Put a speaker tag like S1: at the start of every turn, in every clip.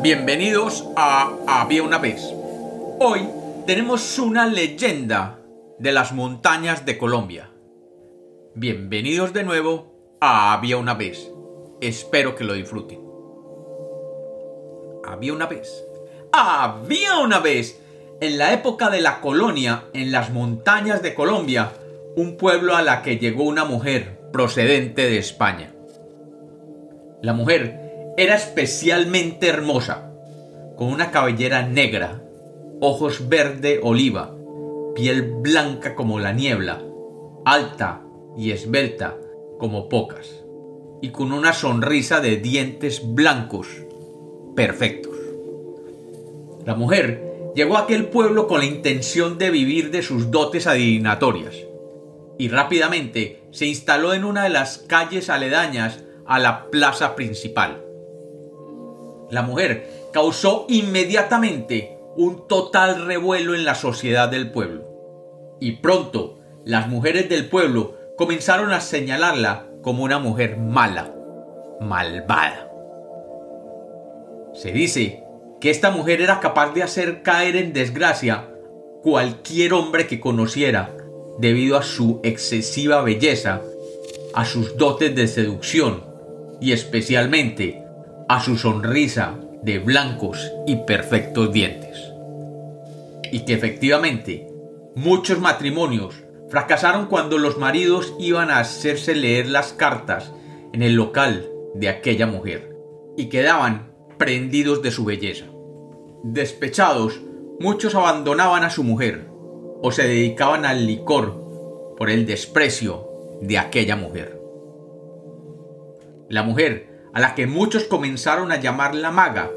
S1: Bienvenidos a Había una vez. Hoy tenemos una leyenda de las montañas de Colombia. Bienvenidos de nuevo a Había una vez. Espero que lo disfruten. Había una vez. Había una vez. En la época de la colonia, en las montañas de Colombia, un pueblo a la que llegó una mujer procedente de España. La mujer era especialmente hermosa, con una cabellera negra, ojos verde oliva, piel blanca como la niebla, alta y esbelta como pocas, y con una sonrisa de dientes blancos, perfectos. La mujer llegó a aquel pueblo con la intención de vivir de sus dotes adivinatorias, y rápidamente se instaló en una de las calles aledañas a la plaza principal la mujer causó inmediatamente un total revuelo en la sociedad del pueblo. Y pronto las mujeres del pueblo comenzaron a señalarla como una mujer mala, malvada. Se dice que esta mujer era capaz de hacer caer en desgracia cualquier hombre que conociera debido a su excesiva belleza, a sus dotes de seducción y especialmente a su sonrisa de blancos y perfectos dientes. Y que efectivamente muchos matrimonios fracasaron cuando los maridos iban a hacerse leer las cartas en el local de aquella mujer y quedaban prendidos de su belleza. Despechados, muchos abandonaban a su mujer o se dedicaban al licor por el desprecio de aquella mujer. La mujer a la que muchos comenzaron a llamar la maga,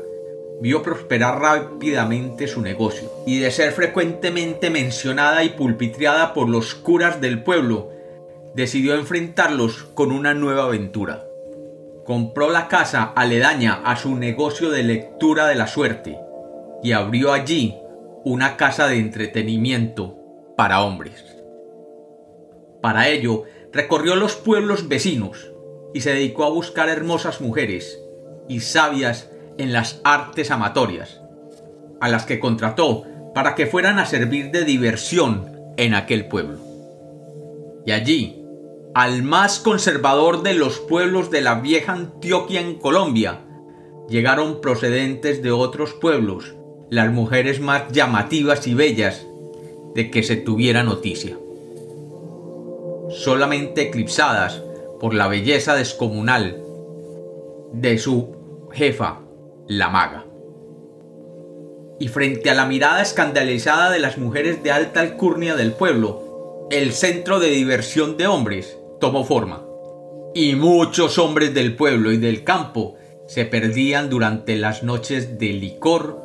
S1: vio prosperar rápidamente su negocio, y de ser frecuentemente mencionada y pulpitreada por los curas del pueblo, decidió enfrentarlos con una nueva aventura. Compró la casa aledaña a su negocio de lectura de la suerte y abrió allí una casa de entretenimiento para hombres. Para ello, recorrió los pueblos vecinos, y se dedicó a buscar hermosas mujeres y sabias en las artes amatorias, a las que contrató para que fueran a servir de diversión en aquel pueblo. Y allí, al más conservador de los pueblos de la vieja Antioquia en Colombia, llegaron procedentes de otros pueblos las mujeres más llamativas y bellas de que se tuviera noticia. Solamente eclipsadas por la belleza descomunal de su jefa, la maga. Y frente a la mirada escandalizada de las mujeres de alta alcurnia del pueblo, el centro de diversión de hombres tomó forma. Y muchos hombres del pueblo y del campo se perdían durante las noches de licor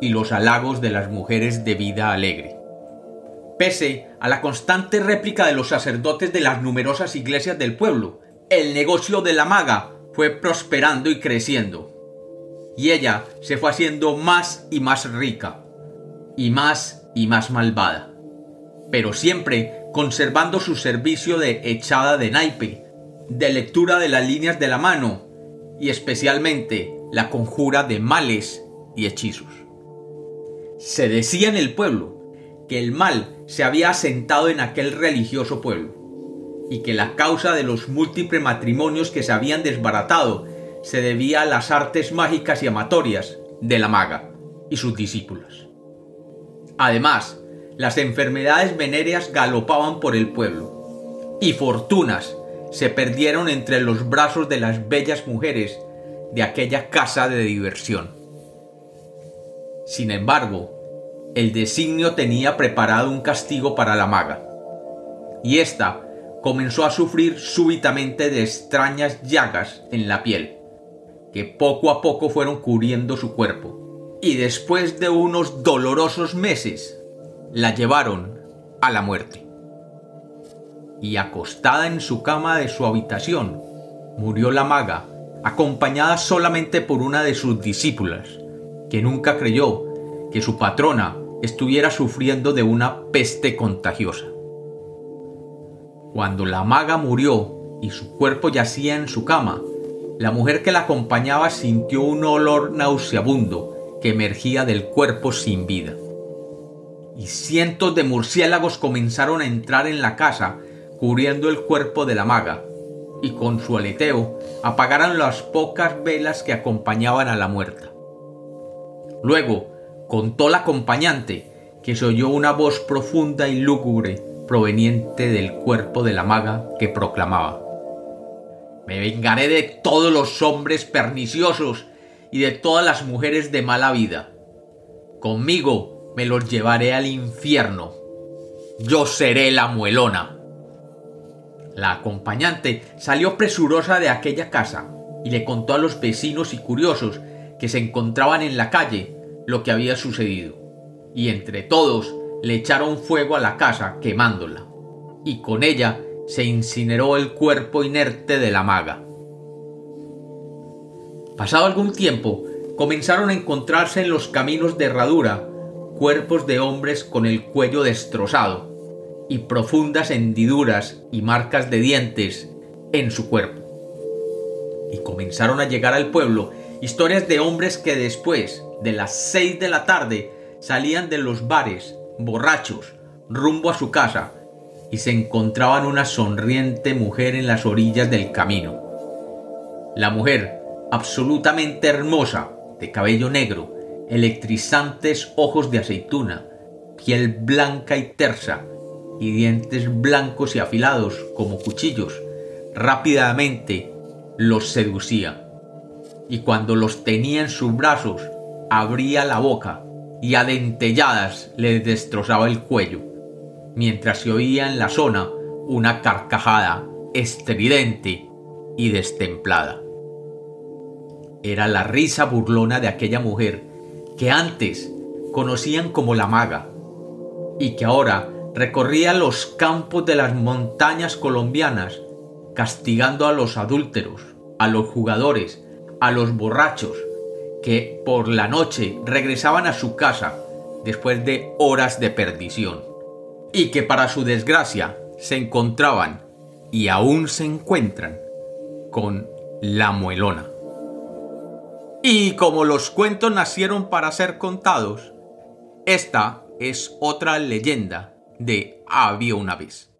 S1: y los halagos de las mujeres de vida alegre. Pese a la constante réplica de los sacerdotes de las numerosas iglesias del pueblo, el negocio de la maga fue prosperando y creciendo. Y ella se fue haciendo más y más rica, y más y más malvada, pero siempre conservando su servicio de echada de naipe, de lectura de las líneas de la mano, y especialmente la conjura de males y hechizos. Se decía en el pueblo que el mal se había asentado en aquel religioso pueblo, y que la causa de los múltiples matrimonios que se habían desbaratado se debía a las artes mágicas y amatorias de la maga y sus discípulos. Además, las enfermedades venéreas galopaban por el pueblo, y fortunas se perdieron entre los brazos de las bellas mujeres de aquella casa de diversión. Sin embargo, el designio tenía preparado un castigo para la maga, y ésta comenzó a sufrir súbitamente de extrañas llagas en la piel, que poco a poco fueron cubriendo su cuerpo, y después de unos dolorosos meses, la llevaron a la muerte. Y acostada en su cama de su habitación, murió la maga, acompañada solamente por una de sus discípulas, que nunca creyó que su patrona estuviera sufriendo de una peste contagiosa. Cuando la maga murió y su cuerpo yacía en su cama, la mujer que la acompañaba sintió un olor nauseabundo que emergía del cuerpo sin vida. Y cientos de murciélagos comenzaron a entrar en la casa, cubriendo el cuerpo de la maga, y con su aleteo apagaron las pocas velas que acompañaban a la muerta. Luego, contó la acompañante que se oyó una voz profunda y lúgubre proveniente del cuerpo de la maga que proclamaba Me vengaré de todos los hombres perniciosos y de todas las mujeres de mala vida. Conmigo me los llevaré al infierno. Yo seré la muelona. La acompañante salió presurosa de aquella casa y le contó a los vecinos y curiosos que se encontraban en la calle lo que había sucedido. Y entre todos le echaron fuego a la casa quemándola, y con ella se incineró el cuerpo inerte de la maga. Pasado algún tiempo, comenzaron a encontrarse en los caminos de herradura cuerpos de hombres con el cuello destrozado, y profundas hendiduras y marcas de dientes en su cuerpo. Y comenzaron a llegar al pueblo historias de hombres que después de las seis de la tarde salían de los bares, borrachos, rumbo a su casa, y se encontraban una sonriente mujer en las orillas del camino. La mujer, absolutamente hermosa, de cabello negro, electrizantes ojos de aceituna, piel blanca y tersa, y dientes blancos y afilados como cuchillos, rápidamente los seducía. Y cuando los tenía en sus brazos, abría la boca y a dentelladas les destrozaba el cuello, mientras se oía en la zona una carcajada estridente y destemplada. Era la risa burlona de aquella mujer que antes conocían como la maga y que ahora recorría los campos de las montañas colombianas, castigando a los adúlteros, a los jugadores, a los borrachos, que por la noche regresaban a su casa después de horas de perdición, y que para su desgracia se encontraban, y aún se encuentran, con la muelona. Y como los cuentos nacieron para ser contados, esta es otra leyenda de Había una vez.